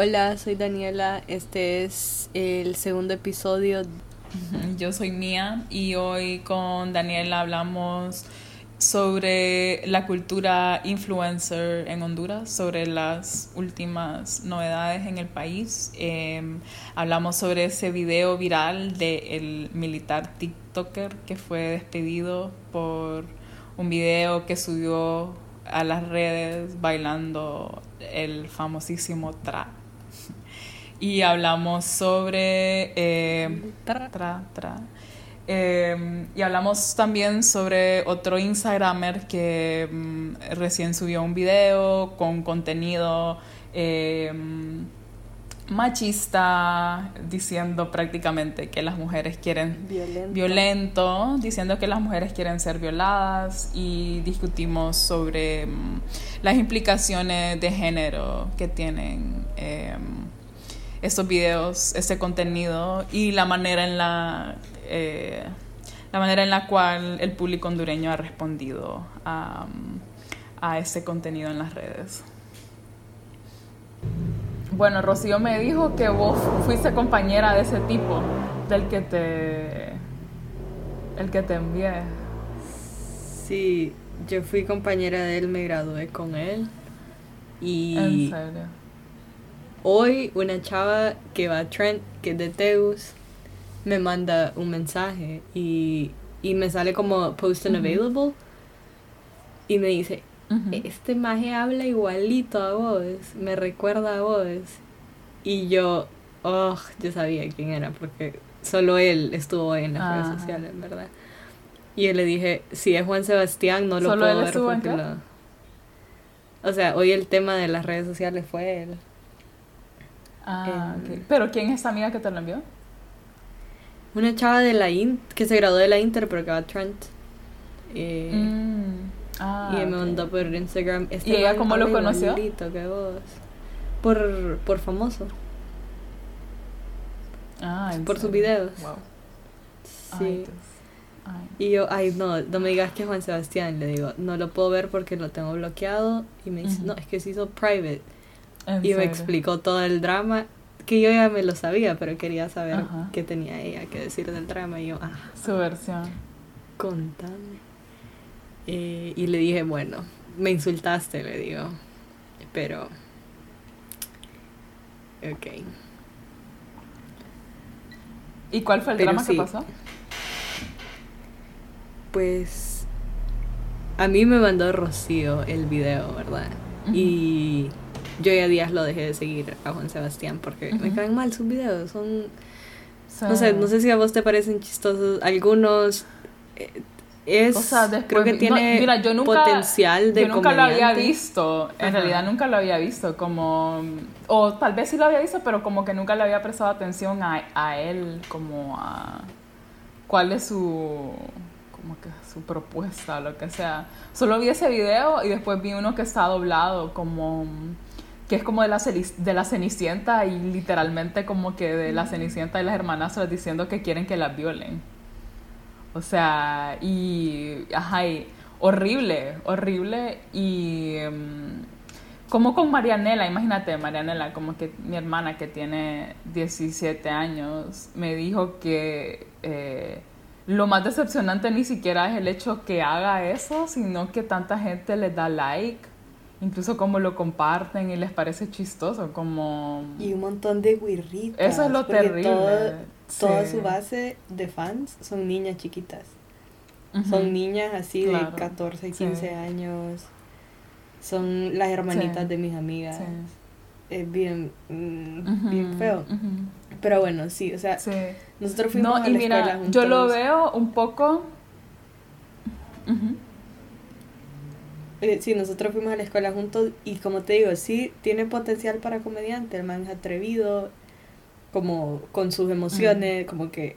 Hola, soy Daniela. Este es el segundo episodio. Yo soy Mía y hoy con Daniela hablamos sobre la cultura influencer en Honduras, sobre las últimas novedades en el país. Em, hablamos sobre ese video viral del militar TikToker que fue despedido por un video que subió a las redes bailando el famosísimo trap y hablamos sobre eh, tra, tra, em, y hablamos también sobre otro Instagramer que mm, recién subió un video con contenido em, machista, diciendo prácticamente que las mujeres quieren Violento. violento, diciendo que las mujeres quieren ser violadas y discutimos sobre mm, las implicaciones de género que tienen em, estos videos, este contenido y la manera en la eh, la manera en la cual el público hondureño ha respondido a, a ese contenido en las redes. Bueno, Rocío me dijo que vos fuiste compañera de ese tipo, del que te el que te envié. Sí, yo fui compañera de él, me gradué con él. Y En serio. Hoy una chava que va a Trent, que es de Teus, me manda un mensaje y, y me sale como post unavailable y me dice, este maje habla igualito a vos, me recuerda a vos. Y yo, oh, yo sabía quién era porque solo él estuvo en las redes sociales, ¿verdad? Y yo le dije, si es Juan Sebastián, no lo ¿Solo puedo él ver porque lo... O sea, hoy el tema de las redes sociales fue él. Ah, Em, ok. Pero ¿quién es esa amiga que te lo envió? Una chava de la in que se graduó de la Inter, pero que va a Trent. Eh, Mm. Ah, y me mandó por Instagram. Este ¿Y ella cómo lo conoció? Por, por famoso. Ah, ¿en por sus videos. Wow. Sí. Ay. Y yo, ay, no, no me digas que es Juan Sebastián. Le digo, no lo puedo ver porque lo tengo bloqueado. Y me dice, no, es que se hizo private. ¿En Y me explicó todo el drama. Que yo ya me lo sabía, pero quería saber Ajá. qué tenía ella que decir del drama. Y yo, ah, Su versión. contame. Eh, y le dije, bueno, me insultaste, le digo. Pero. Ok. ¿Y cuál fue el Pero drama que pasó? Pues. A mí me mandó Rocío el video, ¿verdad? Y yo ya días lo dejé de seguir a Juan Sebastián porque me caen mal sus videos. Son. Sí. No sé, no sé si a vos te parecen chistosos. Algunos. eh, es. O sea, después creo que tiene no, mira, yo nunca, potencial de yo nunca lo había visto. En Ajá. realidad nunca lo había visto. Como. O tal vez sí lo había visto, pero como que nunca le había prestado atención a, a él, como a. ¿Cuál es su. como que su propuesta, lo que sea. Solo vi ese video y después vi uno que está doblado, como. Que es como de la, de la Cenicienta y literalmente como que de la Cenicienta y las hermanastras diciendo que quieren que las violen. O sea, y, ajá, horrible, horrible. Y em, como con Marianela, imagínate, Marianela, como que mi hermana que tiene 17 años, me dijo que eh, lo más decepcionante ni siquiera es el hecho que haga eso, sino que tanta gente le da like, incluso como lo comparten y les parece chistoso, como... Y un montón de guirritas. Eso es lo terrible. todo- toda su base de fans son niñas chiquitas. Son niñas así Claro. de 14, Sí. 15 años. Son las hermanitas Sí. de mis amigas. Es bien, mm, bien feo. Pero bueno, sí, o sea, nosotros fuimos No, a y la mira, escuela yo lo veo un poco. Eh, sí, nosotros fuimos a la escuela juntos y como te digo, sí tiene potencial para comediante, el man es atrevido, como con sus emociones, como que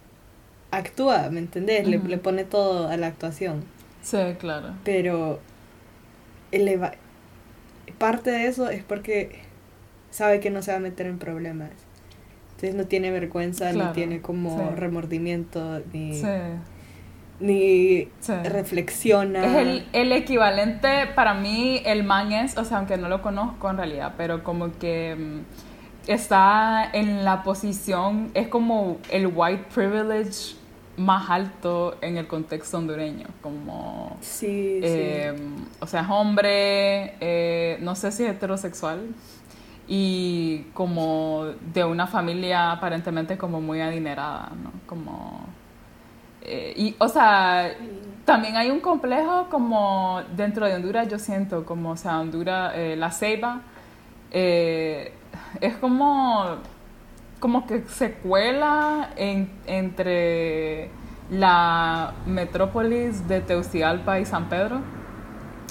actúa, ¿me entendés? Le, pone todo a la actuación. Sí, claro. Pero eleva- parte de eso es porque sabe que no se va a meter en problemas. Entonces no tiene vergüenza, Claro, ni tiene como sí. remordimiento, ni, Sí. Ni sí. reflexiona. Es el, el equivalente, para mí, el man es, o sea, aunque no lo conozco en realidad, pero como que mm, está en la posición, es como el white privilege más alto en el contexto hondureño, como... Sí, eh, O sea, es hombre, eh, no sé si es heterosexual, y como de una familia aparentemente como muy adinerada, ¿no? Como... Eh, y, o sea, también hay un complejo como dentro de Honduras, yo siento, como, o sea, Honduras, la Ceiba, es como como que se cuela entre la metrópolis de Teucigalpa y San Pedro.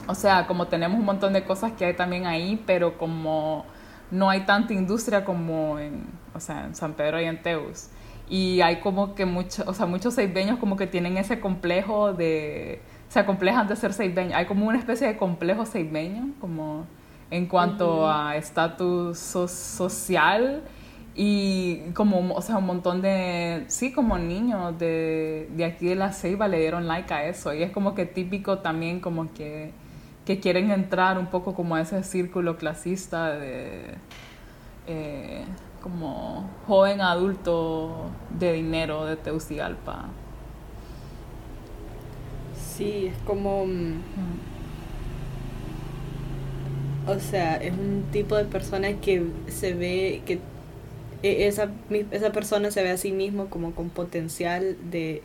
O sea, como tenemos un montón de cosas que hay también ahí, pero como no hay tanta industria como en, o sea, en San Pedro y en Teus. Y hay como que muchos, o sea, muchos seibeños como que tienen ese complejo de, se acomplejan de ser seibeños. Hay como una especie de complejo seibeño, como en cuanto a estatus social y como, o sea, un montón de, sí, como niños de, de aquí de la Ceiba le dieron like a eso. Y es como que típico también como que, que quieren entrar un poco como a ese círculo clasista de eh, como joven adulto de dinero de Teucigalpa. Sí, es como... Mm, o sea, es un tipo de persona que se ve que e, esa, esa persona se ve a sí mismo como con potencial de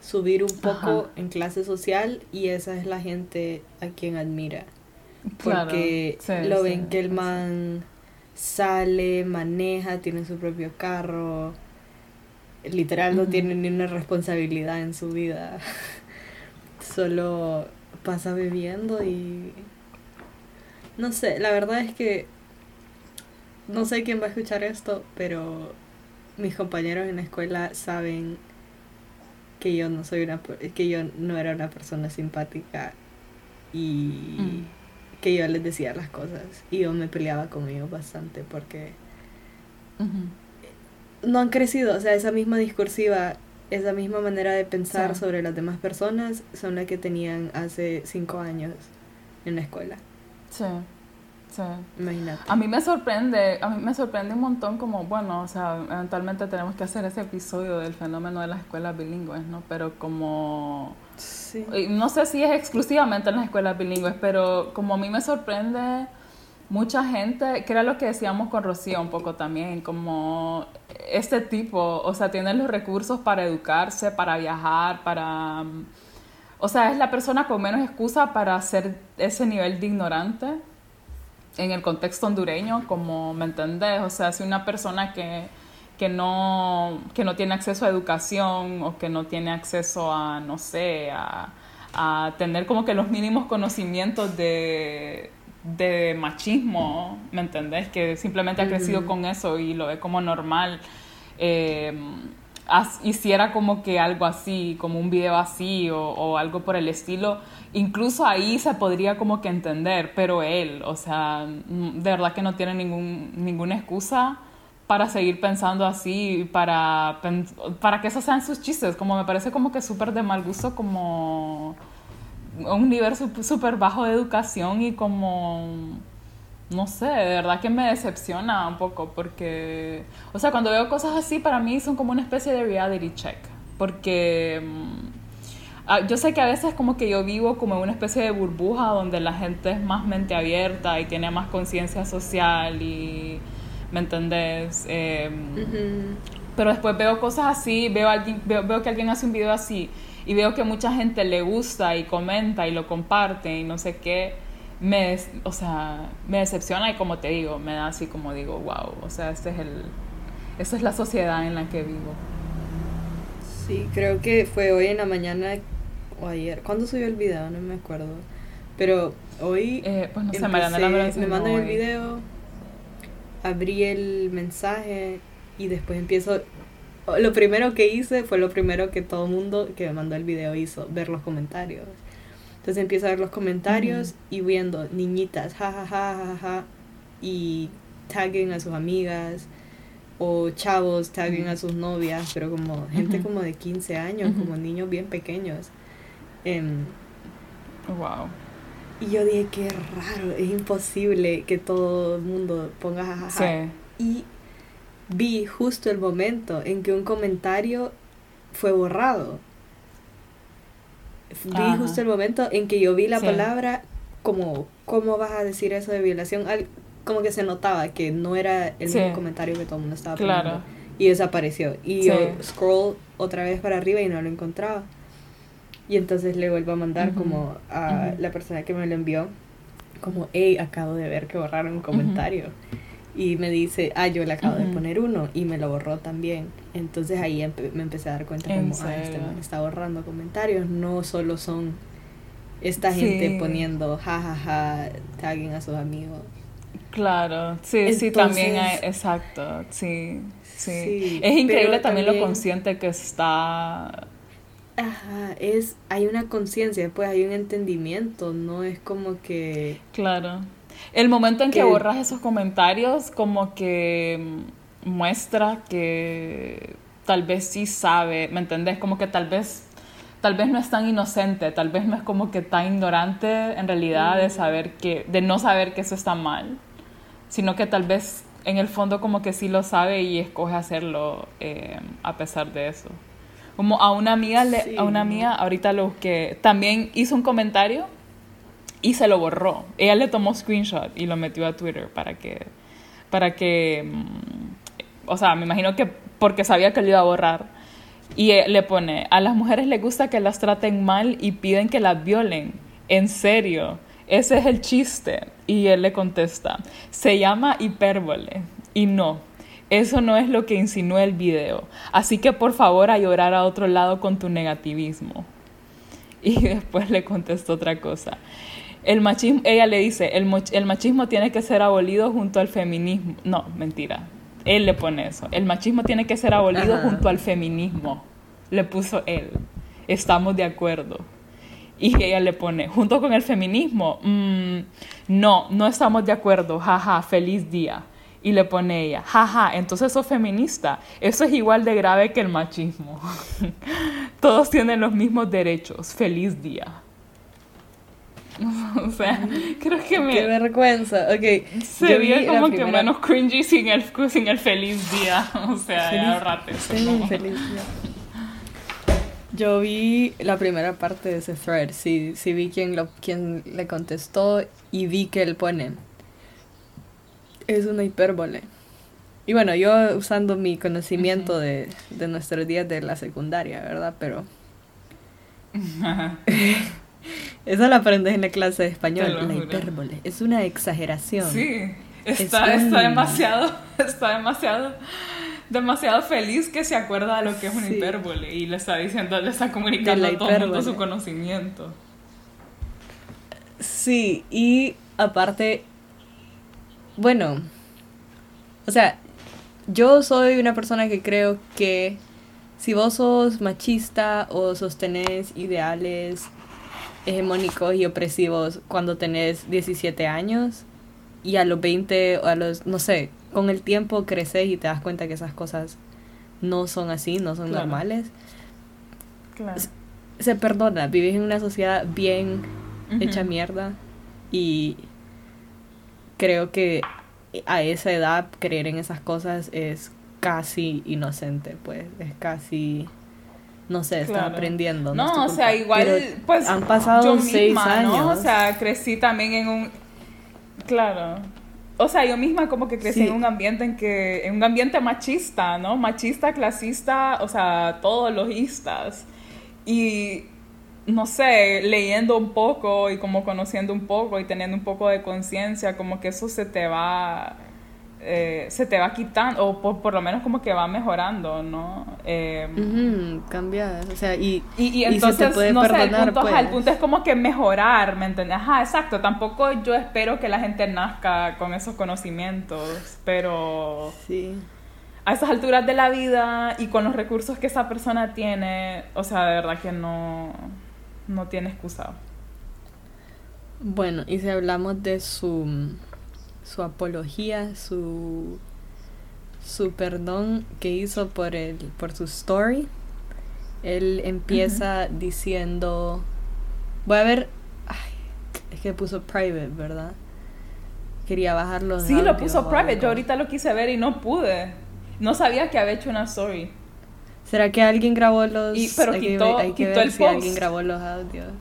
subir un poco en clase social y esa es la gente a quien admira. Porque lo ven que el man sale, maneja, tiene su propio carro, literal no tiene ni una responsabilidad en su vida, solo pasa bebiendo y... No sé, la verdad es que no sé quién va a escuchar esto, pero mis compañeros en la escuela saben que yo no soy una que yo no era una persona simpática y mm. Que yo les decía las cosas y yo me peleaba con ellos bastante porque no han crecido, o sea, esa misma discursiva, esa misma manera de pensar sobre las demás personas son las que tenían hace cinco años en la escuela. Sí. Sí. Imagínate. A mí me sorprende, a mí me sorprende un montón como, bueno, o sea, eventualmente tenemos que hacer ese episodio del fenómeno de las escuelas bilingües, ¿no? Pero como... Sí. No sé si es exclusivamente en las escuelas bilingües, pero como a mí me sorprende mucha gente, que era lo que decíamos con Rocío un poco también, como este tipo, o sea, tiene los recursos para educarse, para viajar, para... O sea, es la persona con menos excusa para hacer ese nivel de ignorante en el contexto hondureño, como me entendés, o sea, si una persona que, que, no, que no tiene acceso a educación o que no tiene acceso a, no sé, a, a tener como que los mínimos conocimientos de, de machismo, ¿me entendés? Que simplemente ha crecido con eso y lo ve como normal. Eh, hiciera como que algo así, como un video así o, o, algo por el estilo, incluso ahí se podría como que entender, pero él, o sea, de verdad que no tiene ningún, ninguna excusa para seguir pensando así, para, para que esos sean sus chistes, como me parece como que súper de mal gusto, como un nivel súper bajo de educación y como no sé, de verdad que me decepciona un poco porque, o sea, cuando veo cosas así para mí son como una especie de reality check, porque mm, ah, yo sé que a veces como que yo vivo como en una especie de burbuja donde la gente es más mente abierta y tiene más conciencia social y, ¿me entendés? Em, pero después veo cosas así, veo, alguien, veo, veo que alguien hace un video así y veo que mucha gente le gusta y comenta y lo comparte y no sé qué me, o sea, me decepciona y como te digo, me da así como digo, wow, o sea, este es el, esta es la sociedad en la que vivo. Sí, creo que fue hoy en la mañana o ayer. ¿Cuándo subió el video? No me acuerdo. Pero hoy eh, pues no sé, empecé, me mandan el video, abrí el mensaje y después empiezo... Lo primero que hice fue lo primero que todo el mundo que me mandó el video hizo, ver los comentarios. Entonces empiezo a ver los comentarios y viendo niñitas, jajaja, ja, ja, ja, y taguen a sus amigas o chavos taguen a sus novias, pero como gente como de 15 años, como niños bien pequeños. wow. Y yo dije, qué raro, es imposible que todo el mundo ponga jajaja. Y vi justo el momento en que un comentario fue borrado. Vi Ajá. justo el momento en que yo vi la Sí. palabra como, ¿cómo vas a decir eso de violación? Al- como que se notaba que no era el Sí. mismo comentario que todo el mundo estaba Claro. poniendo. Y desapareció. Y Sí. yo scroll otra vez para arriba y no lo encontraba. Y entonces le vuelvo a mandar Ujú. como a Ujú. la persona que me lo envió, como, hey, acabo de ver que borraron un comentario. Y me dice, ah, yo le acabo de poner uno y me lo borró también. Entonces ahí empe- me empecé a dar cuenta ¿En como, ah, este man está borrando comentarios. No solo son esta Sí. gente poniendo jajaja, tagging a sus amigos. Claro, sí, sí, también hay, exacto, sí, sí. Sí, es increíble pero también, lo también- consciente que está. Ajá, es, hay una conciencia, pues hay un entendimiento, no es como que... Claro. El momento en que Que- borras esos comentarios, como que mm, muestra que tal vez sí sabe, ¿me entendés? Como que tal vez, tal vez no es tan inocente, tal vez no es como que tan ignorante en realidad de saber que, de no saber que eso está mal, sino que tal vez en el fondo como que sí lo sabe y escoge hacerlo eh, a pesar de eso. Como a una amiga, le- Sí, a una amiga, ahorita lo que también hizo un comentario y se lo borró. Ella le tomó screenshot y lo metió a Twitter para que, para que, mm, o sea, me imagino que porque sabía que lo iba a borrar. Y eh, le pone, a las mujeres les gusta que las traten mal y piden que las violen. En serio, ese es el chiste. Y él le contesta, se llama hipérbole. Y no, eso no es lo que insinúa el video. Así que por favor a llorar a otro lado con tu negativismo. Y después le contestó otra cosa. El machismo, ella le dice, el, machismo tiene que ser abolido junto al feminismo. No, mentira. Él le pone eso. El machismo tiene que ser abolido Ajá. junto al feminismo. Le puso él. Estamos de acuerdo. Y ella le pone, junto con el feminismo, "Mm, no, no estamos de acuerdo, jaja, feliz día. Y le pone ella, jaja, entonces sos feminista. Eso es igual de grave que el machismo. Todos tienen los mismos derechos, feliz día. o sea, creo que Qué me vergüenza, ok. se yo vi veía la como que primera- menos cringy sin el, sin el feliz día. O sea, Feliz- ya ahorrate eso, ¿no? feliz día. Yo vi la primera parte de ese thread, sí, sí vi quién, lo, quién le contestó y vi que él pone, es una hipérbole. Y bueno, yo usando mi conocimiento de, de nuestros días de la secundaria, ¿verdad? Pero eso lo aprendes en la clase de español, la hipérbole. Es una exageración. Sí, Es está, un- está demasiado, está demasiado, demasiado feliz que se acuerda de lo que es una Sí. hipérbole y le está diciendo, le está comunicando la a todo el mundo su conocimiento. Sí, y aparte, bueno, o sea, yo soy una persona que creo que si vos sos machista o sostenés ideales hegemónicos y opresivos cuando tenés 17 años y a los 20 o a los, no sé, con el tiempo creces y te das cuenta que esas cosas no son así, no son Claro. normales, Claro. se perdona, vivís en una sociedad bien hecha mierda y creo que a esa edad creer en esas cosas es casi inocente, pues es casi no sé, Claro. aprendiendo. No, tu o sea, igual, Pero pues. han pasado yo seis misma, años. ¿no? O sea, crecí también en un. Claro. O sea, yo misma como que crecí Sí. en un ambiente en que. En un ambiente machista, ¿no? Machista, clasista, o sea, todos lojistas. Y. No sé, leyendo un poco y como conociendo un poco y teniendo un poco de conciencia, como que eso se te va. Eh, se te va quitando, o por, por lo menos como que va mejorando, ¿no? Eh, cambia, o sea, y, y, y y se entonces, te puede no sé, el perdonar, punto, ajá, el pues. punto es como que mejorar, ¿me entiendes? Ajá, exacto. Tampoco yo espero que la gente nazca con esos conocimientos, pero sí. a esas alturas de la vida y con los recursos que esa persona tiene, o sea, de verdad que no, no tiene excusa. Bueno, y si hablamos de su, su apología, su, su perdón que hizo por, el, por su story, él empieza diciendo, voy a ver, ay, es que puso private, ¿verdad? Quería bajarlo. Sí, lo puso private. Yo ahorita lo quise ver y no pude. No sabía que había hecho una story. ¿Será que alguien grabó los Y- pero hay quitó- hay que quitó ver el si post. alguien grabó los audios?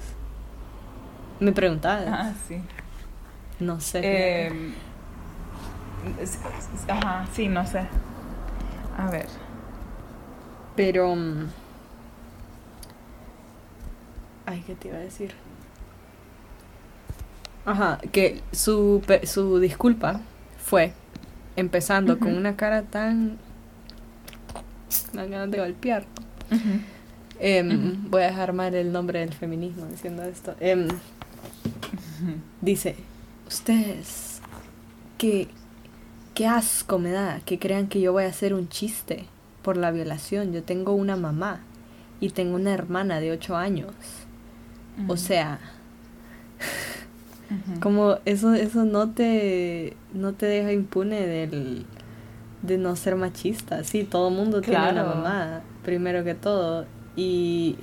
Me preguntabas. Ah, sí. No sé. Eh, ajá, sí, no sé. A ver. Pero. mm, Ay, ¿qué te iba a decir? Ajá, que su, su disculpa fue empezando con una cara tan. Dan ganas de golpear. Em. Voy a dejar mal el nombre del feminismo diciendo esto. Em, dice: Ustedes, qué, qué asco me da que crean que yo voy a hacer un chiste por la violación. Yo tengo una mamá y tengo una hermana de 8 años. O sea, como eso, eso no te, no te deja impune del, de no ser machista. Sí, todo el mundo tiene una mamá, primero que todo. Y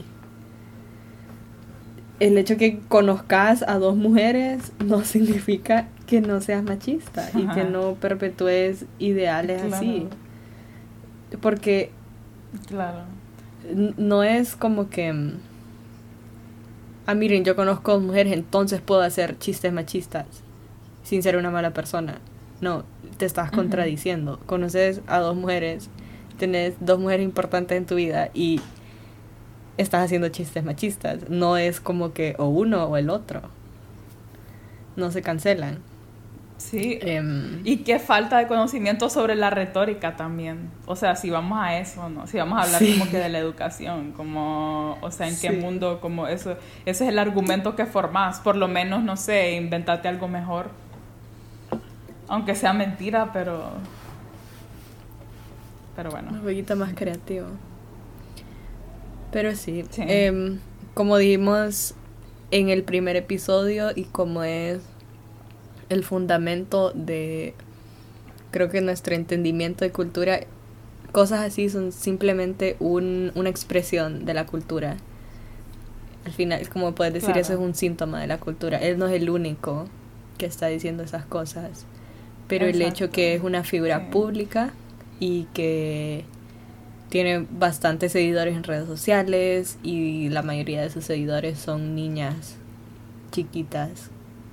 el hecho que conozcas a dos mujeres no significa que no seas machista y que no perpetúes ideales así. Porque Claro. no es como que ah miren yo conozco dos mujeres entonces puedo hacer chistes machistas sin ser una mala persona no te estás contradiciendo. Conoces a dos mujeres tenés dos mujeres importantes en tu vida y estás haciendo chistes machistas no es como que o uno o el otro no se cancelan Sí. Em, Y qué falta de conocimiento sobre la retórica también. O sea, si vamos a eso, ¿no? Si vamos a hablar Sí. como que de la educación, como, o sea, en qué mundo, como eso, ese es el argumento que formás. Por lo menos, no sé, inventate algo mejor. Aunque sea mentira, pero... Pero bueno. Un poquito más creativo. Pero sí, Sí. em, como dijimos en el primer episodio y como es el fundamento de, creo que nuestro entendimiento de cultura, cosas así son simplemente un, una expresión de la cultura. Al final, como puedes decir, Claro. eso es un síntoma de la cultura. Él no es el único que está diciendo esas cosas. Pero el hecho que es una figura Sí. pública y que tiene bastantes seguidores en redes sociales y la mayoría de sus seguidores son niñas chiquitas,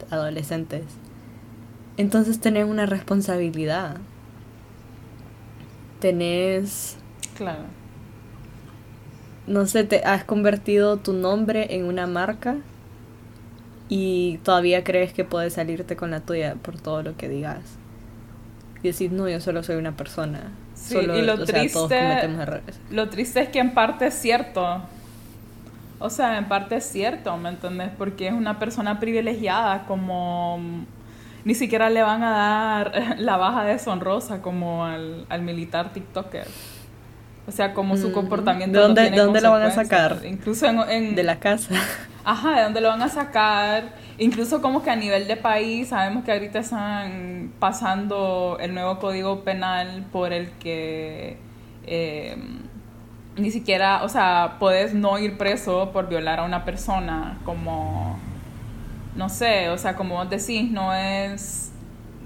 adolescentes. Entonces tenés una responsabilidad. Tenés, Claro. no sé, te has convertido tu nombre en una marca y todavía crees que puedes salirte con la tuya por todo lo que digas. Y decir, no, yo solo soy una persona. Sí, solo, y lo sea, triste-. Lo triste es que en parte es cierto. O sea, en parte es cierto, ¿me entendés? Porque es una persona privilegiada, como ni siquiera le van a dar la baja deshonrosa como al, al militar TikToker. O sea, como su Mm, comportamiento. ¿de no dónde- tiene de dónde lo van a sacar? Incluso en, en- De la casa. Ajá, de dónde lo van a sacar. Incluso como que a nivel de país, sabemos que ahorita están pasando el nuevo código penal por el que eh, ni siquiera, o sea, puedes no ir preso por violar a una persona, como, no sé, o sea, como vos decís, no es,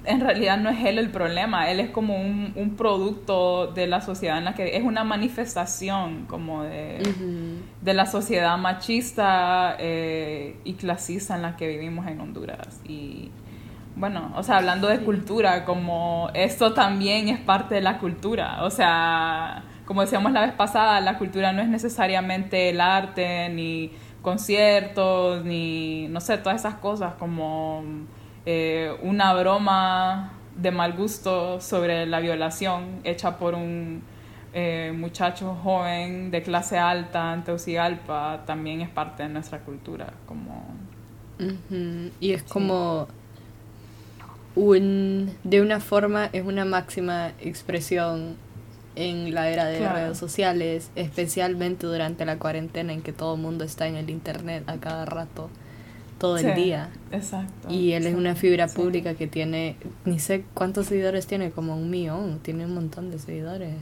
en realidad no es él el problema, él es como un, un producto de la sociedad en la que, es una manifestación como de de la sociedad machista eh, y clasista en la que vivimos en Honduras. Y bueno, o sea, hablando de cultura, como esto también es parte de la cultura. O sea, como decíamos la vez pasada, la cultura no es necesariamente el arte, ni conciertos, ni, no sé, todas esas cosas, como eh, una broma de mal gusto sobre la violación hecha por un eh, muchacho joven de clase alta en Teucigalpa también es parte de nuestra cultura como Y es como un de una forma es una máxima expresión en la era de Claro. redes sociales, especialmente durante la cuarentena en que todo el mundo está en el internet a cada rato, todo el día. exacto Y él es una figura sí. pública que tiene, ni sé cuántos seguidores tiene, como un millón, tiene un montón de seguidores.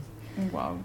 wow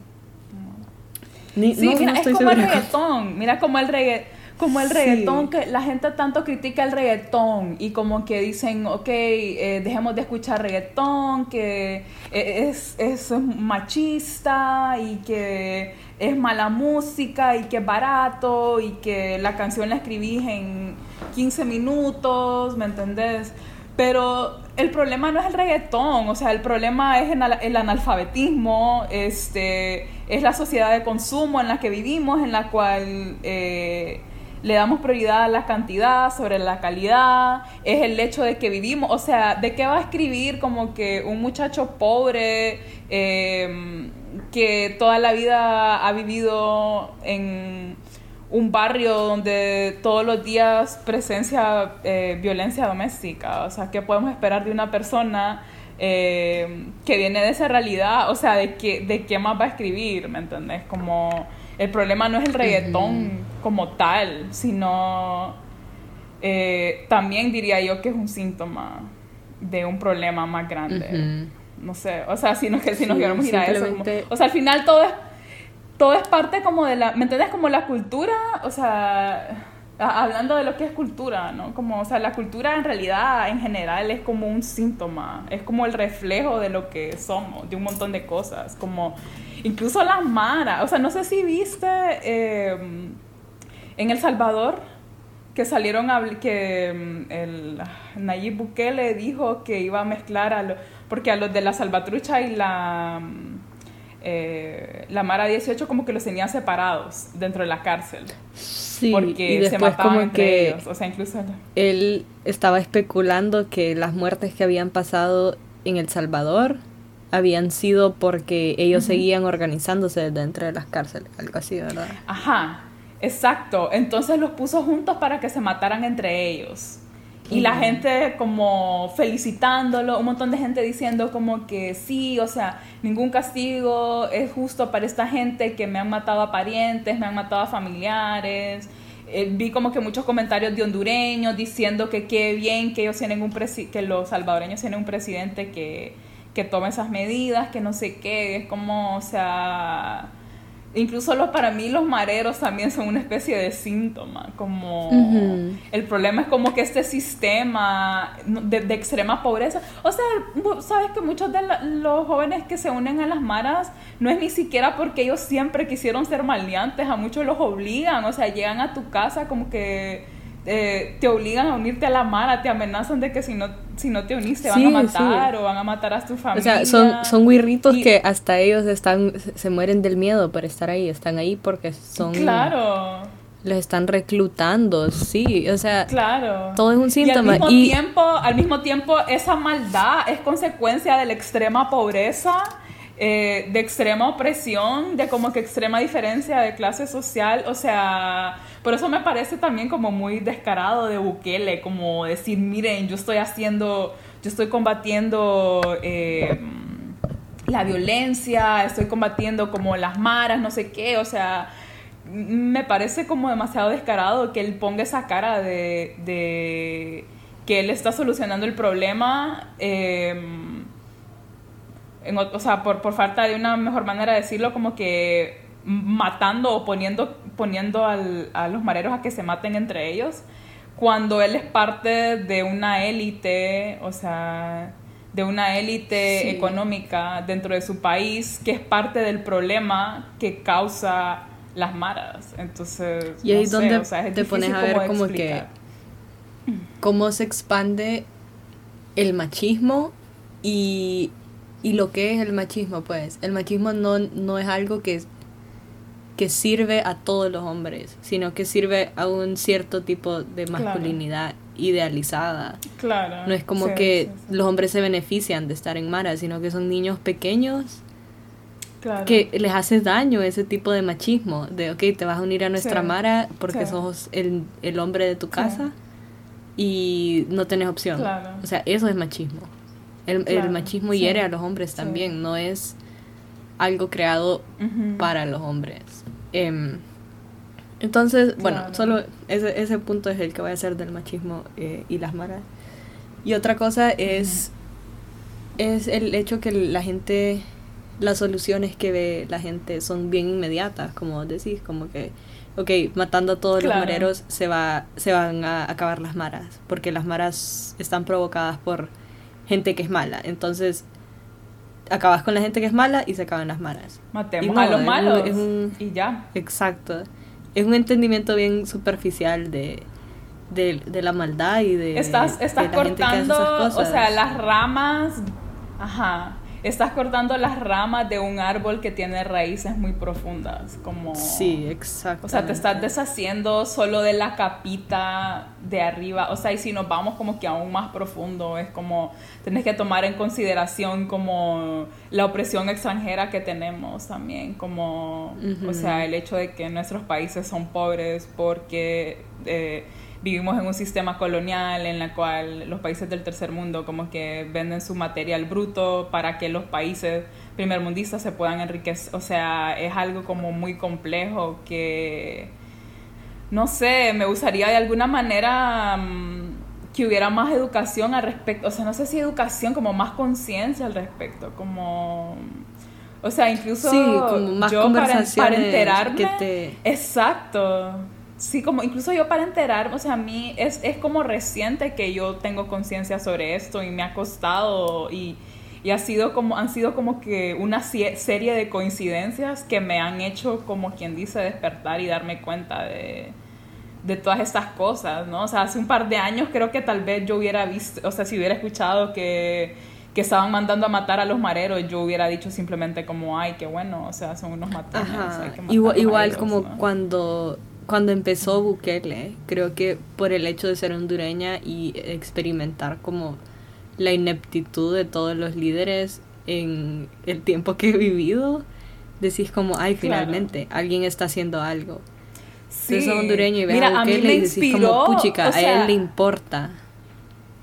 Ni, sí no, mira no es estoy como el segura. reggaetón mira como el reggaetón como el reggaetón, que la gente tanto critica el reggaetón y como que dicen, ok, eh, dejemos de escuchar reggaetón, que eh, es, es, machista y que es mala música y que es barato y que la canción la escribís en 15 minutos, ¿me entendés? Pero el problema no es el reggaetón, o sea, el problema es el analfabetismo, este, es la sociedad de consumo en la que vivimos, en la cual... Eh, le damos prioridad a la cantidad sobre la calidad, es el hecho de que vivimos, o sea, ¿de qué va a escribir como que un muchacho pobre em, que toda la vida ha vivido en un barrio donde todos los días presencia eh, violencia doméstica? O sea, ¿qué podemos esperar de una persona? Em, que viene de esa realidad, o sea, de qué, de qué más va a escribir, ¿me entendés? Como el problema no es el reggaetón como tal, sino eh, también diría yo que es un síntoma de un problema más grande. No sé, o sea, si nos, si nos queremos ir a eso. o sea, al final todo es, todo es parte como de la, ¿me entiendes? Como la cultura, o sea, hablando de lo que es cultura, ¿no? Como, o sea, la cultura en realidad, en general, es como un síntoma, es como el reflejo de lo que somos, de un montón de cosas, como incluso la Mara, o sea, no sé si viste em, en El Salvador que salieron a que em, el Nayib Bukele dijo que iba a mezclar a porque a los de la Salvatrucha y la eh, la Mara 18 como que los tenían separados dentro de la cárcel. Sí, porque y después como que ellos. O sea, incluso él estaba especulando que las muertes que habían pasado en El Salvador habían sido porque ellos seguían organizándose dentro de las cárceles, algo así, ¿verdad? Ajá, exacto. Entonces los puso juntos para que se mataran entre ellos. Y la gente como felicitándolo, un montón de gente diciendo como que sí, o sea, ningún castigo es justo para esta gente que me han matado a parientes, me han matado a familiares. Eh, vi como que muchos comentarios de hondureños diciendo que qué bien que ellos tienen un que los salvadoreños tienen un presidente que, que tome esas medidas, que no sé qué, es como, o sea, incluso los, para mí los mareros también son una especie de síntoma, como el problema es como que este sistema de, extrema pobreza, o sea, sabes que muchos de los jóvenes que se unen a las maras no es ni siquiera porque ellos siempre quisieron ser maleantes, a muchos los obligan, o sea, llegan a tu casa como que eh, te obligan a unirte a la mara, te amenazan de que si no, si no te unís te van a matar o van a matar a tu familia. O sea, son, son guirritos que hasta ellos están, se mueren del miedo por estar ahí, están ahí porque son... Claro. Los están reclutando, sí, o sea, claro. todo es un síntoma. Y al mismo, Tiempo, al mismo tiempo, esa maldad es consecuencia de la extrema pobreza eh, de extrema opresión, de como que extrema diferencia de clase social, o sea, por eso me parece también como muy descarado de Bukele, como decir, miren, yo estoy haciendo, yo estoy combatiendo eh, la violencia, estoy combatiendo como las maras, no sé qué, o sea, me parece como demasiado descarado que él ponga esa cara de, de que él está solucionando el problema. Eh, o sea, por, por falta de una mejor manera de decirlo, como que matando o poniendo, poniendo al, a los mareros a que se maten entre ellos, cuando él es parte de una élite, o sea, de una élite económica dentro de su país, que es parte del problema que causa las maras. Entonces, y ahí es donde te pones a ver como que cómo se expande el machismo y y lo que es el machismo, pues. El machismo no, no es algo que, que sirve a todos los hombres, sino que sirve a un cierto tipo de masculinidad idealizada. Claro. No es como que los hombres se benefician de estar en Mara, sino que son niños pequeños que les hace daño ese tipo de machismo, de, ok, te vas a unir a nuestra Mara porque sos el, el, hombre de tu casa y no tenés opción. O sea, eso es machismo. El, machismo hiere a los hombres también, no es algo creado para los hombres. Em, entonces, bueno, solo ese, ese punto es el que voy a hacer del machismo eh, y las maras. Y otra cosa es, es el hecho que la gente, las soluciones que ve la gente son bien inmediatas, como decís, como que ok, matando a todos Claro. los mareros se, va, se van a acabar las maras, porque las maras están provocadas por gente que es mala. Entonces, acabas con la gente que es mala y se acaban las maras. Matemos no, a los malos es un- y ya. Exacto. Es un entendimiento bien superficial de, de, de la maldad y de, Estás, de estás la gente que hace cortando, o sea, las ramas, ajá, estás cortando las ramas de un árbol que tiene raíces muy profundas, como... Sí, exacto. O sea, te estás deshaciendo solo de la capita de arriba. O sea, y si nos vamos como que aún más profundo, es como tenés que tomar en consideración como la opresión extranjera que tenemos también, como, o sea, el hecho de que nuestros países son pobres porque eh, vivimos en un sistema colonial en la cual los países del tercer mundo como que venden su material bruto para que los países primermundistas se puedan enriquecer. O sea, es algo como muy complejo que, no sé, me gustaría de alguna manera mm, que hubiera más educación al respecto. O sea, no sé si educación, como más conciencia al respecto, como... O sea, incluso Sí, como más yo para, para enterarme... que te- Exacto. Sí, como incluso yo para enterarme, o sea, a mí es, es como reciente que yo tengo conciencia sobre esto y me ha costado y, y ha sido como, han sido como que una serie de coincidencias que me han hecho, como quien dice, despertar y darme cuenta de, de todas estas cosas, ¿no? O sea, hace un par de años creo que tal vez yo hubiera visto, o sea, si hubiera escuchado que, que estaban mandando a matar a los mareros, yo hubiera dicho simplemente como, ay, qué bueno, o sea, son unos matones. hay Ajá. que matarlos Igual, a igual ellos, como ¿no? cuando, cuando empezó Bukele, creo que por el hecho de ser hondureña y experimentar como la ineptitud de todos los líderes en el tiempo que he vivido, decís como, ay, Claro. finalmente, alguien está haciendo algo. Sí. Entonces hondureño y ves Mira, a a Bukele me y decís inspiró, como, puchica, o sea, a él le importa.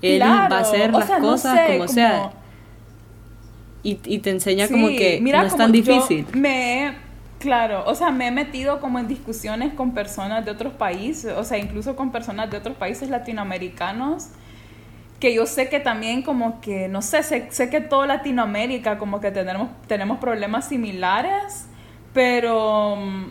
Él claro, va a hacer o las sea, no cosas sé, como, sea. como- Y, y te enseña Sí, como que mira, no es tan difícil. Me, claro, o sea, me he metido como en discusiones con personas de otros países, o sea, incluso con personas de otros países latinoamericanos, que yo sé que también como que, no sé, sé, sé que toda Latinoamérica como que tenemos, tenemos problemas similares, pero mm,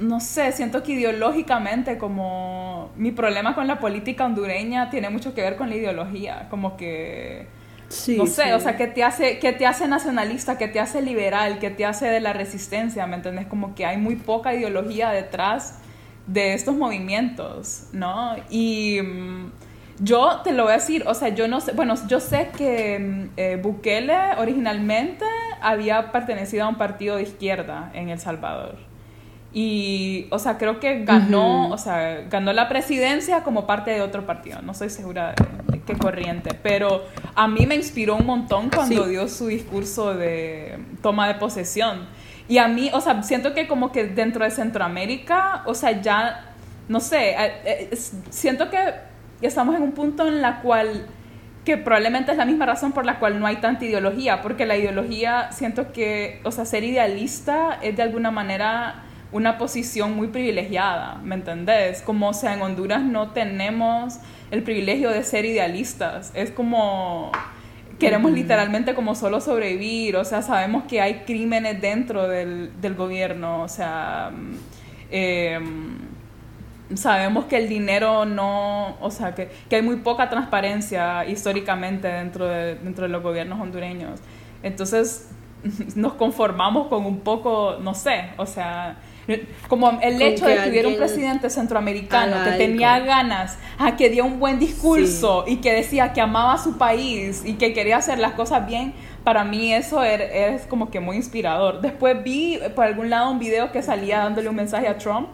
no sé, siento que ideológicamente como mi problema con la política hondureña tiene mucho que ver con la ideología, como que Sí, no sé, sí. o sea, que te hace que te hace nacionalista, que te hace liberal, que te hace de la resistencia, ¿me entiendes? Como que hay muy poca ideología detrás de estos movimientos, ¿no? Y mm, yo te lo voy a decir, o sea, yo no sé, bueno, yo sé que mm, eh, Bukele originalmente había pertenecido a un partido de izquierda en El Salvador. Y, o sea, creo que ganó, o sea, ganó la presidencia como parte de otro partido. No estoy segura de, corriente, pero a mí me inspiró un montón cuando Sí. dio su discurso de toma de posesión. Y a mí, o sea, siento que como que dentro de Centroamérica, o sea, ya, no sé, eh, eh, siento que estamos en un punto en la cual que probablemente es la misma razón por la cual no hay tanta ideología, porque la ideología, siento que, o sea, ser idealista es de alguna manera una posición muy privilegiada, ¿me entendés? Como, o sea, en Honduras no tenemos el privilegio de ser idealistas, es como queremos literalmente como solo sobrevivir, o sea, sabemos que hay crímenes dentro del, del gobierno, o sea, mm, em, sabemos que el dinero no, o sea, que, que hay muy poca transparencia históricamente dentro de, dentro de los gobiernos hondureños. Entonces, nos conformamos con un poco, no sé, o sea, como el hecho de que hubiera un alguien presidente centroamericano que tenía ganas, a que dio un buen discurso y que decía que amaba a su país y que quería hacer las cosas bien, para mí eso er- es como que muy inspirador. Después vi eh, por algún lado un video que salía dándole un mensaje a Trump.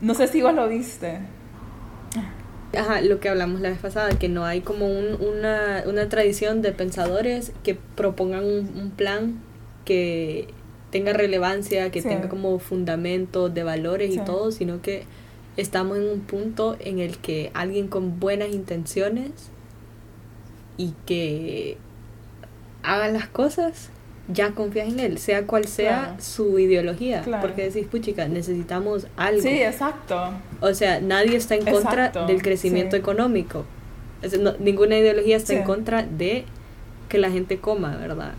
No sé si vos lo viste. Ajá, lo que hablamos la vez pasada, que no hay como un- una, una tradición de pensadores que propongan un, un plan que tenga relevancia, que Sí. tenga como fundamento de valores Sí. y todo, sino que estamos en un punto en el que alguien con buenas intenciones y que haga las cosas, ya confías en él, sea cual sea Claro. su ideología, Claro. porque decís, puchica, necesitamos algo. Sí, exacto. O sea, nadie está en contra Exacto, del crecimiento sí. económico. Es- no- ninguna ideología está en contra de que la gente coma, ¿verdad?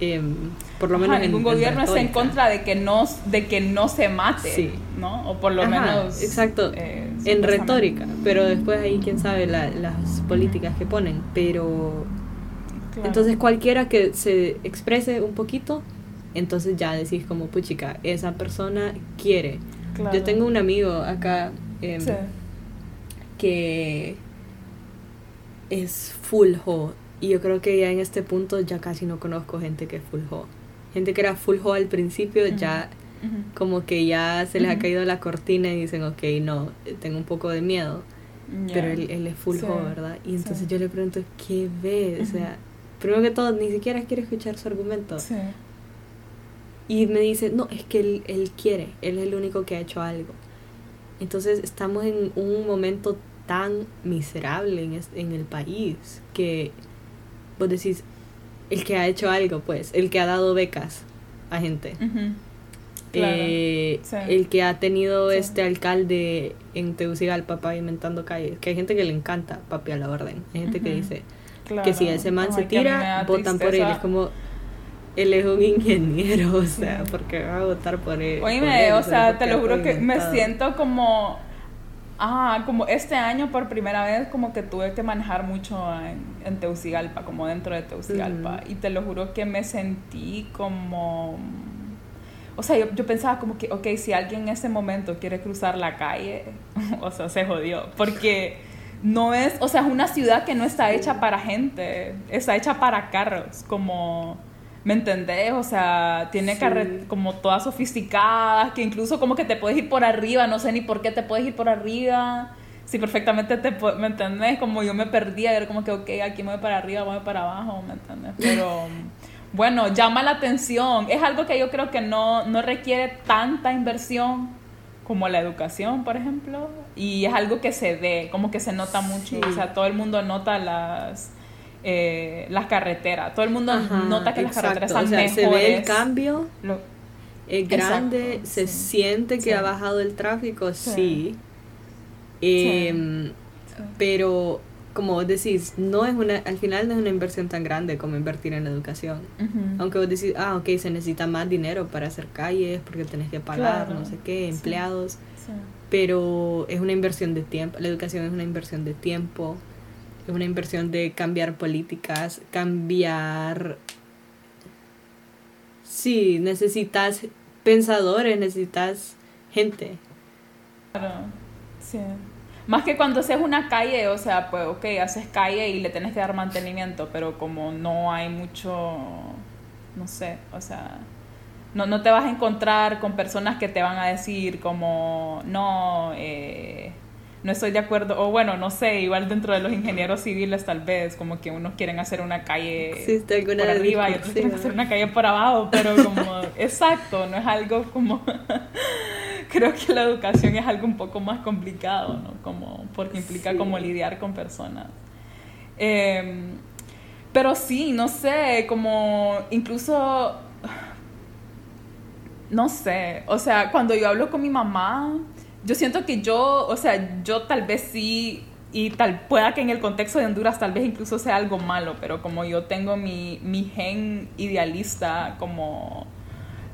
Em, por lo menos en- ningún en gobierno está en contra de que no, de que no se mate, Sí. ¿no? O por lo Ajá, menos... exacto, eh, en retórica, pero después ahí quién sabe la- las políticas que ponen, pero Claro. entonces cualquiera que se exprese un poquito, entonces ya decís como puchica, esa persona quiere. Claro. Yo tengo un amigo acá em, Sí. que es full ho y yo creo que ya en este punto ya casi no conozco gente que es full ho. Gente que era full ho al principio ya como que ya se les ha caído la cortina y dicen, ok, no, tengo un poco de miedo, pero él, él es full Sí, ho, ¿verdad? Y entonces sí. yo le pregunto, ¿qué ves? O sea, primero que todo, ni siquiera quiere escuchar su argumento. Sí. Y me dice, no, es que él, él quiere, él es el único que ha hecho algo. Entonces estamos en un momento tan miserable en, es- en el país que vos decís, el que ha hecho algo, pues, el que ha dado becas a gente. Claro. Eh, Sí. el que ha tenido Sí. este alcalde en Tegucigalpa pavimentando calles, que hay gente que le encanta papi a la orden, hay gente que dice Claro. que si ese man se tira, votan por él, es como él es un ingeniero, o sea, porque va a votar por él. por Oíme, él, o sea, te lo juro que me siento como. Ah, como este año por primera vez como que tuve que manejar mucho en, en Teucigalpa, como dentro de Teucigalpa. Y te lo juro que me sentí como... O sea, yo, yo pensaba como que, ok, si alguien en ese momento quiere cruzar la calle, o sea, se jodió. Porque no es, o sea, es una ciudad que no está hecha para gente, está hecha para carros, como... ¿Me entendés? O sea, tiene Sí. carreteras como todas sofisticadas, que incluso como que te puedes ir por arriba, no sé ni por qué te puedes ir por arriba. Si perfectamente te ¿me entendés? Como yo me perdía, era como que, ok, aquí me voy para arriba, me voy para abajo, ¿me entendés? Pero bueno, llama la atención. Es algo que yo creo que no, no requiere tanta inversión como la educación, por ejemplo. Y es algo que se ve, como que se nota mucho. Sí. O sea, todo el mundo nota las... eh, las carreteras, todo el mundo Ajá, nota que las carreteras están o sea, se ve el mejores. cambio, Lo- es grande, Exacto, se sí. siente que Sí. ha bajado el tráfico, sí. Em, Sí. Pero como vos decís, no es una, al final no es una inversión tan grande como invertir en la educación. Aunque vos decís, ah, ok, se necesita más dinero para hacer calles, porque tenés que pagar, Claro, no sé qué, sí. empleados, Sí. pero es una inversión de tiempo, la educación es una inversión de tiempo, es una inversión de cambiar políticas, cambiar... Sí, necesitas pensadores, necesitas gente. Claro, sí. Más que cuando haces una calle, o sea, pues, ok, haces calle y le tenés que dar mantenimiento, pero como no hay mucho, no sé, o sea, no, no te vas a encontrar con personas que te van a decir como, no, eh, no estoy de acuerdo, o bueno, no sé, igual dentro de los ingenieros civiles tal vez, como que unos quieren hacer una calle Existe por arriba y otros quieren hacer una calle por abajo, pero como, exacto, no es algo como... Creo que la educación es algo un poco más complicado, ¿no? Como, porque implica Sí. como lidiar con personas. Em, pero sí, no sé, como incluso, no sé, o sea, cuando yo hablo con mi mamá, yo siento que yo, o sea, yo tal vez sí, y tal pueda que en el contexto de Honduras tal vez incluso sea algo malo, pero como yo tengo mi, mi gen idealista como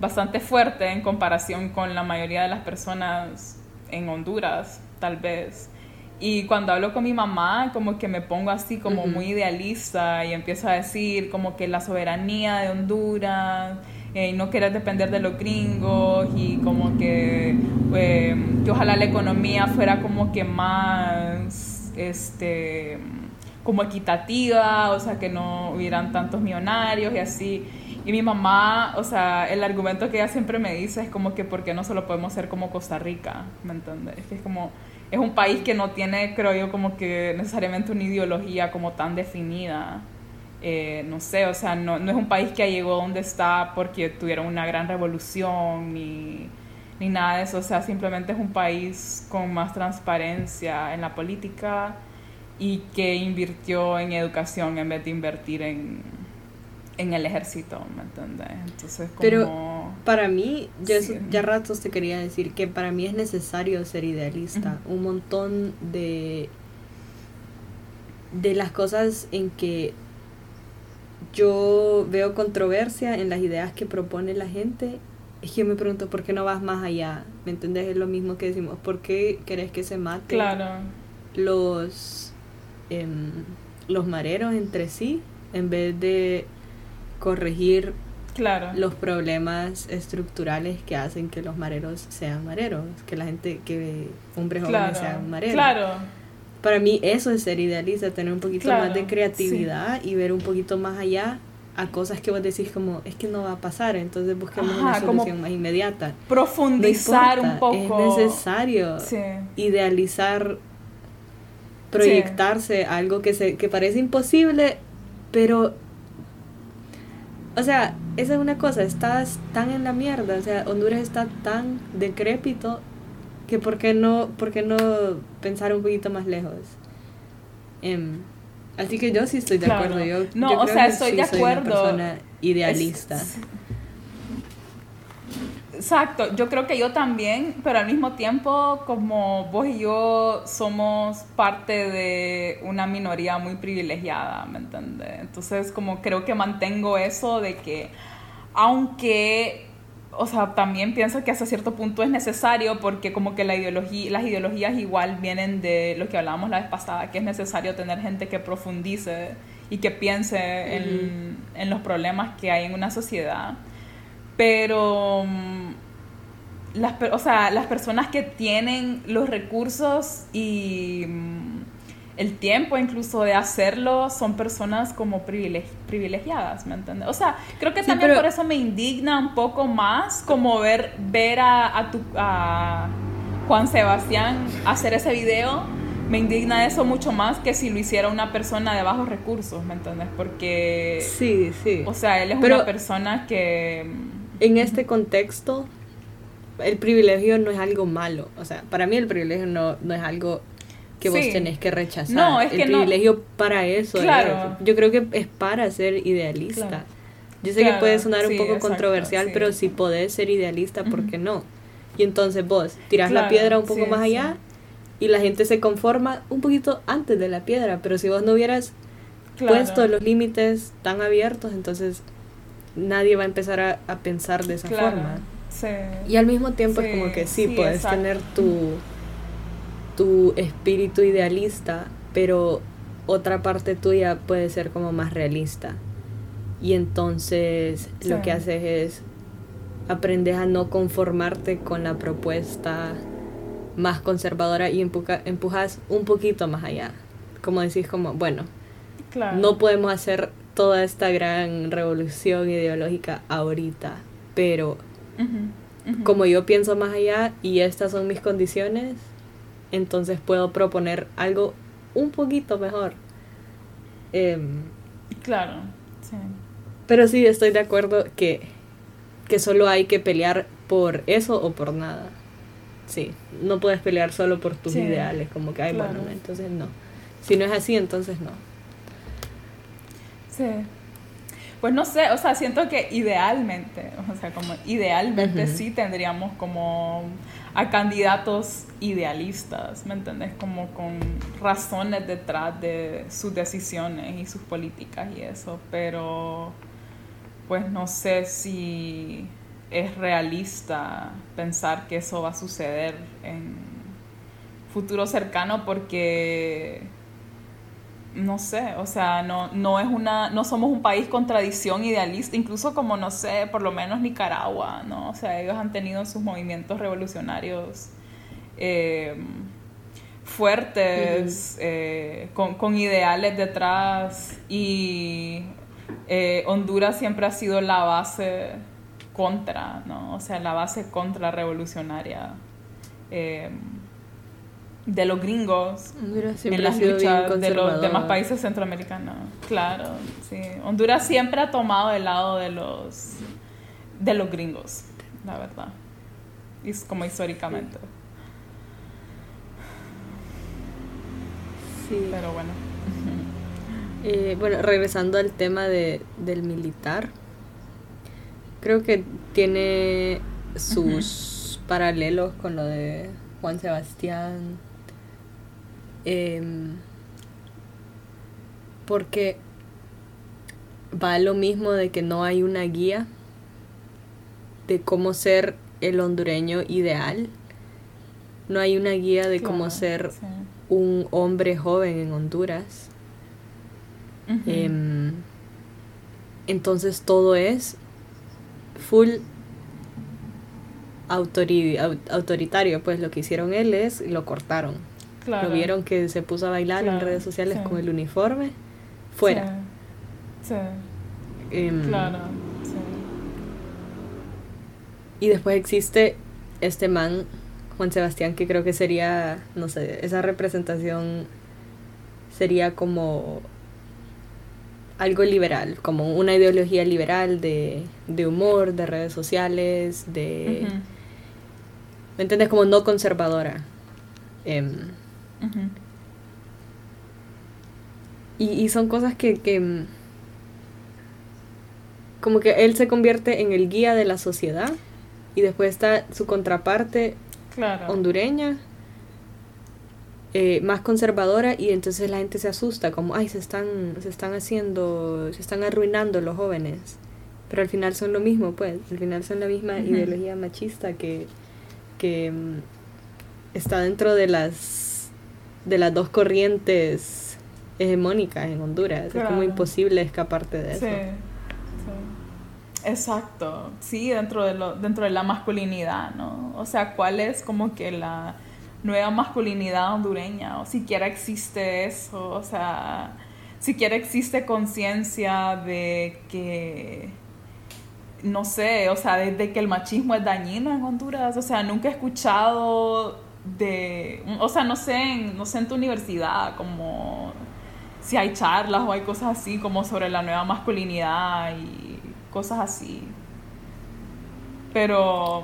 bastante fuerte en comparación con la mayoría de las personas en Honduras, tal vez. Y cuando hablo con mi mamá, como que me pongo así como muy idealista y empiezo a decir como que la soberanía de Honduras eh, y no querer depender de los gringos y como que, eh, que ojalá la economía fuera como que más, este, como equitativa, o sea, que no hubieran tantos millonarios y así. Y mi mamá, o sea, el argumento que ella siempre me dice es como que ¿por qué no solo podemos ser como Costa Rica? ¿Me entiendes? Es que es como, es un país que no tiene, creo yo, como que necesariamente una ideología como tan definida. Eh, no sé, o sea, no, no es un país que llegó donde está porque tuvieron una gran revolución ni, ni nada de eso. O sea, simplemente es un país con más transparencia en la política y que invirtió en educación en vez de invertir en, en el ejército, ¿me entiendes? Entonces, como... Pero para mí, yo eso- ya ratos te quería decir que para mí es necesario ser idealista. Un montón de, de las cosas en que yo veo controversia en las ideas que propone la gente, es que yo me pregunto, ¿por qué no vas más allá? ¿Me entendés? Es lo mismo que decimos, ¿por qué querés que se mate Claro. los, em, los mareros entre sí en vez de corregir Claro. los problemas estructurales que hacen que los mareros sean mareros, que la gente, que hombres jóvenes claro. sean mareros. Claro. Para mí eso es ser idealista, tener un poquito Claro, más de creatividad y ver un poquito más allá a cosas que vos decís como, es que no va a pasar, entonces busquemos una Ajá, solución más inmediata. No Profundizar un poco. Es necesario Sí. idealizar, proyectarse a algo que, se, que parece imposible, pero, o sea, esa es una cosa, estás tan en la mierda, o sea, Honduras está tan decrépito que por qué no, por qué no pensar un poquito más lejos. Em, así que yo sí estoy de Claro. acuerdo, yo, No, yo o creo sea, que estoy sí de soy una acuerdo. persona idealista. Es- Exacto, yo creo que yo también, pero al mismo tiempo como vos y yo somos parte de una minoría muy privilegiada, ¿me entiendes? Entonces como creo que mantengo eso de que aunque, o sea, también pienso que hasta cierto punto es necesario porque como que la ideología, las ideologías igual vienen de lo que hablábamos la vez pasada, que es necesario tener gente que profundice y que piense en, en los problemas que hay en una sociedad. Pero mm, las, o sea, las personas que tienen los recursos y mm, el tiempo incluso de hacerlo son personas como privilegi- privilegiadas, ¿me entiendes? O sea, creo que Sí, también pero- por eso me indigna un poco más como ver, ver a, a, tu, a Juan Sebastián hacer ese video. Me indigna eso mucho más que si lo hiciera una persona de bajos recursos, ¿me entiendes? Porque, Sí, sí. o sea, él es Pero- una persona que... en este contexto, el privilegio no es algo malo. O sea, para mí el privilegio no, no es algo que vos tenés que rechazar. No, es el no- privilegio para eso. Claro. es. Yo creo que es para ser idealista. Claro. Yo sé Claro, que puede sonar un poco exacto, controversial, sí. pero si podés ser idealista, ¿por qué no? Y entonces vos tirás la piedra un poco más allá y la gente se conforma un poquito antes de la piedra. Pero si vos no hubieras puesto los límites tan abiertos, entonces nadie va a empezar a, a pensar de esa Claro, forma. Sí. Y al mismo tiempo es como que sí, sí, puedes exacto. tener tu, tu espíritu idealista, pero otra parte tuya puede ser como más realista. Y entonces lo que haces es aprender a no conformarte con la propuesta más conservadora y empuja- empujas un poquito más allá. Como decís, como, bueno, Claro. no podemos hacer toda esta gran revolución ideológica ahorita, pero como yo pienso más allá y estas son mis condiciones, entonces puedo proponer algo un poquito mejor. Em, Claro, sí. pero sí, estoy de acuerdo que, que solo hay que pelear por eso o por nada. Sí, no puedes pelear solo por tus Sí, ideales, como que, ay, claro. bueno, entonces no. Si no es así, entonces no. Sí. Pues no sé, o sea, siento que idealmente, o sea, como idealmente sí tendríamos como a candidatos idealistas, ¿me entendés? Como con razones detrás de sus decisiones y sus políticas y eso, pero pues no sé si es realista pensar que eso va a suceder en futuro cercano porque no sé, o sea, no, no es una, no somos un país con tradición idealista, incluso como no sé, por lo menos Nicaragua, ¿no? O sea, ellos han tenido sus movimientos revolucionarios eh, fuertes, eh, con, con ideales detrás y eh, Honduras siempre ha sido la base contra, ¿no? O sea, la base contra revolucionaria eh, de los gringos Honduras en las luchas de los demás países centroamericanos. Claro, sí. Honduras siempre ha tomado el lado de los de los gringos, la verdad. Y es como históricamente. Sí. Pero bueno. Eh, bueno, regresando al tema de, del militar, creo que tiene sus paralelos con lo de Juan Sebastián. Em, porque va a lo mismo de que no hay una guía de cómo ser el hondureño ideal. No hay una guía de cómo ser sí. un hombre joven en Honduras. Em, entonces todo es full autori- au- autoritario. Pues lo que hicieron él es lo cortaron. Claro. Lo vieron que se puso a bailar en redes sociales sí. con el uniforme. Fuera. Sí, sí, Em, claro. Sí. Y después existe este man, Juan Sebastián, que creo que sería, no sé, esa representación sería como algo liberal, como una ideología liberal de, de humor, de redes sociales, de... ¿Me entiendes? Como no conservadora. Y, y son cosas que, que... mm, Como que él se convierte en el guía de la sociedad y después está su contraparte Claro. hondureña, eh, más conservadora, y entonces la gente se asusta, como, ay, se están, se están haciendo, se están arruinando los jóvenes. Pero al final son lo mismo, pues, al final son la misma ideología machista que, que mm, está dentro de las, de las dos corrientes hegemónicas en Honduras. Es como imposible escaparte de eso. Sí, sí. Exacto, sí, dentro de, lo, dentro de la masculinidad, ¿no? O sea, ¿cuál es como que la nueva masculinidad hondureña? O siquiera existe eso, o sea, siquiera existe conciencia de que, no sé, o sea, de, de que el machismo es dañino en Honduras, o sea, nunca he escuchado de, o sea, no sé, en, no sé en tu universidad, como si hay charlas o hay cosas así como sobre la nueva masculinidad y cosas así. Pero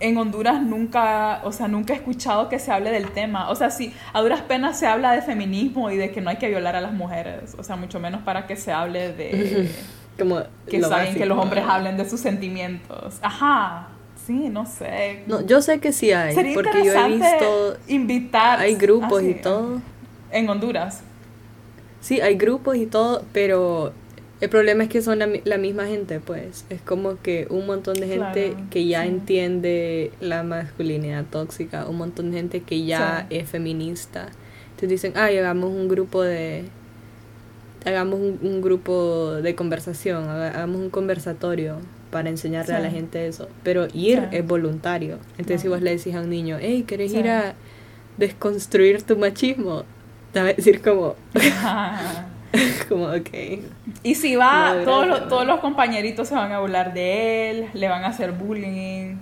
en Honduras nunca, o sea, nunca he escuchado que se hable del tema. O sea, sí, a duras penas se habla de feminismo y de que no hay que violar a las mujeres. O sea, mucho menos para que se hable de Como que saben que los hombres hablen de sus sentimientos. Ajá. Sí, no sé. No, yo sé que sí hay, Sería porque yo he visto, invitar. hay grupos así, y todo. En Honduras. Sí, hay grupos y todo, pero el problema es que son la, mi- la misma gente, pues. Es como que un montón de gente Claro, que ya sí. entiende la masculinidad tóxica, un montón de gente que ya Sí. es feminista. Entonces dicen, ay, hagamos un grupo de... Hagamos un, un grupo de conversación, haga- hagamos un conversatorio para enseñarle a la gente eso. Pero ir Sí. es voluntario. Entonces si vos le decís a un niño, hey, ¿querés ir a desconstruir tu machismo? Te va a decir como, como, ok. Y si va, No, todos, los, todos los compañeritos se van a burlar de él, le van a hacer bullying.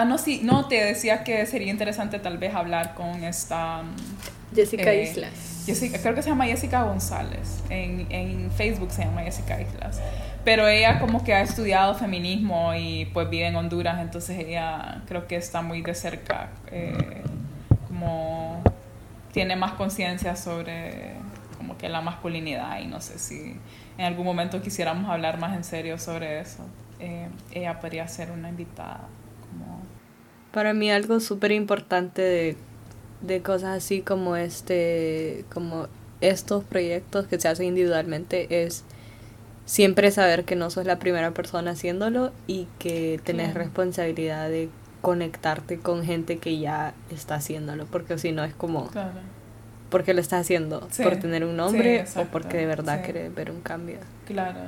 Ah, no, sí, no, te decía que sería interesante tal vez hablar con esta... mm, Jessica eh, Islas. Jessica- creo que se llama Jessica González. En, en Facebook se llama Jessica Islas. Pero ella como que ha estudiado feminismo y pues vive en Honduras, entonces ella creo que está muy de cerca, eh, como tiene más conciencia sobre como que la masculinidad y no sé si en algún momento quisiéramos hablar más en serio sobre eso. Eh, ella podría ser una invitada. Para mí algo súper importante de, de cosas así como este, como estos proyectos que se hacen individualmente es siempre saber que no sos la primera persona haciéndolo y que tenés Claro. responsabilidad de conectarte con gente que ya está haciéndolo, porque si no es como, claro. ¿por qué lo estás haciendo? Sí, ¿Por tener un sí, nombre o porque de verdad sí. querés ver un cambio? Claro.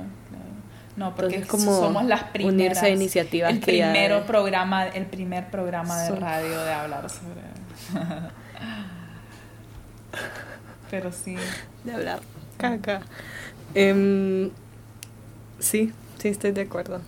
No, porque Entonces, como somos las primeras. unirse a iniciativas el que ya- primero programa, el primer programa de radio de hablar sobre. Pero sí. de hablar caca. Em, sí, sí estoy de acuerdo.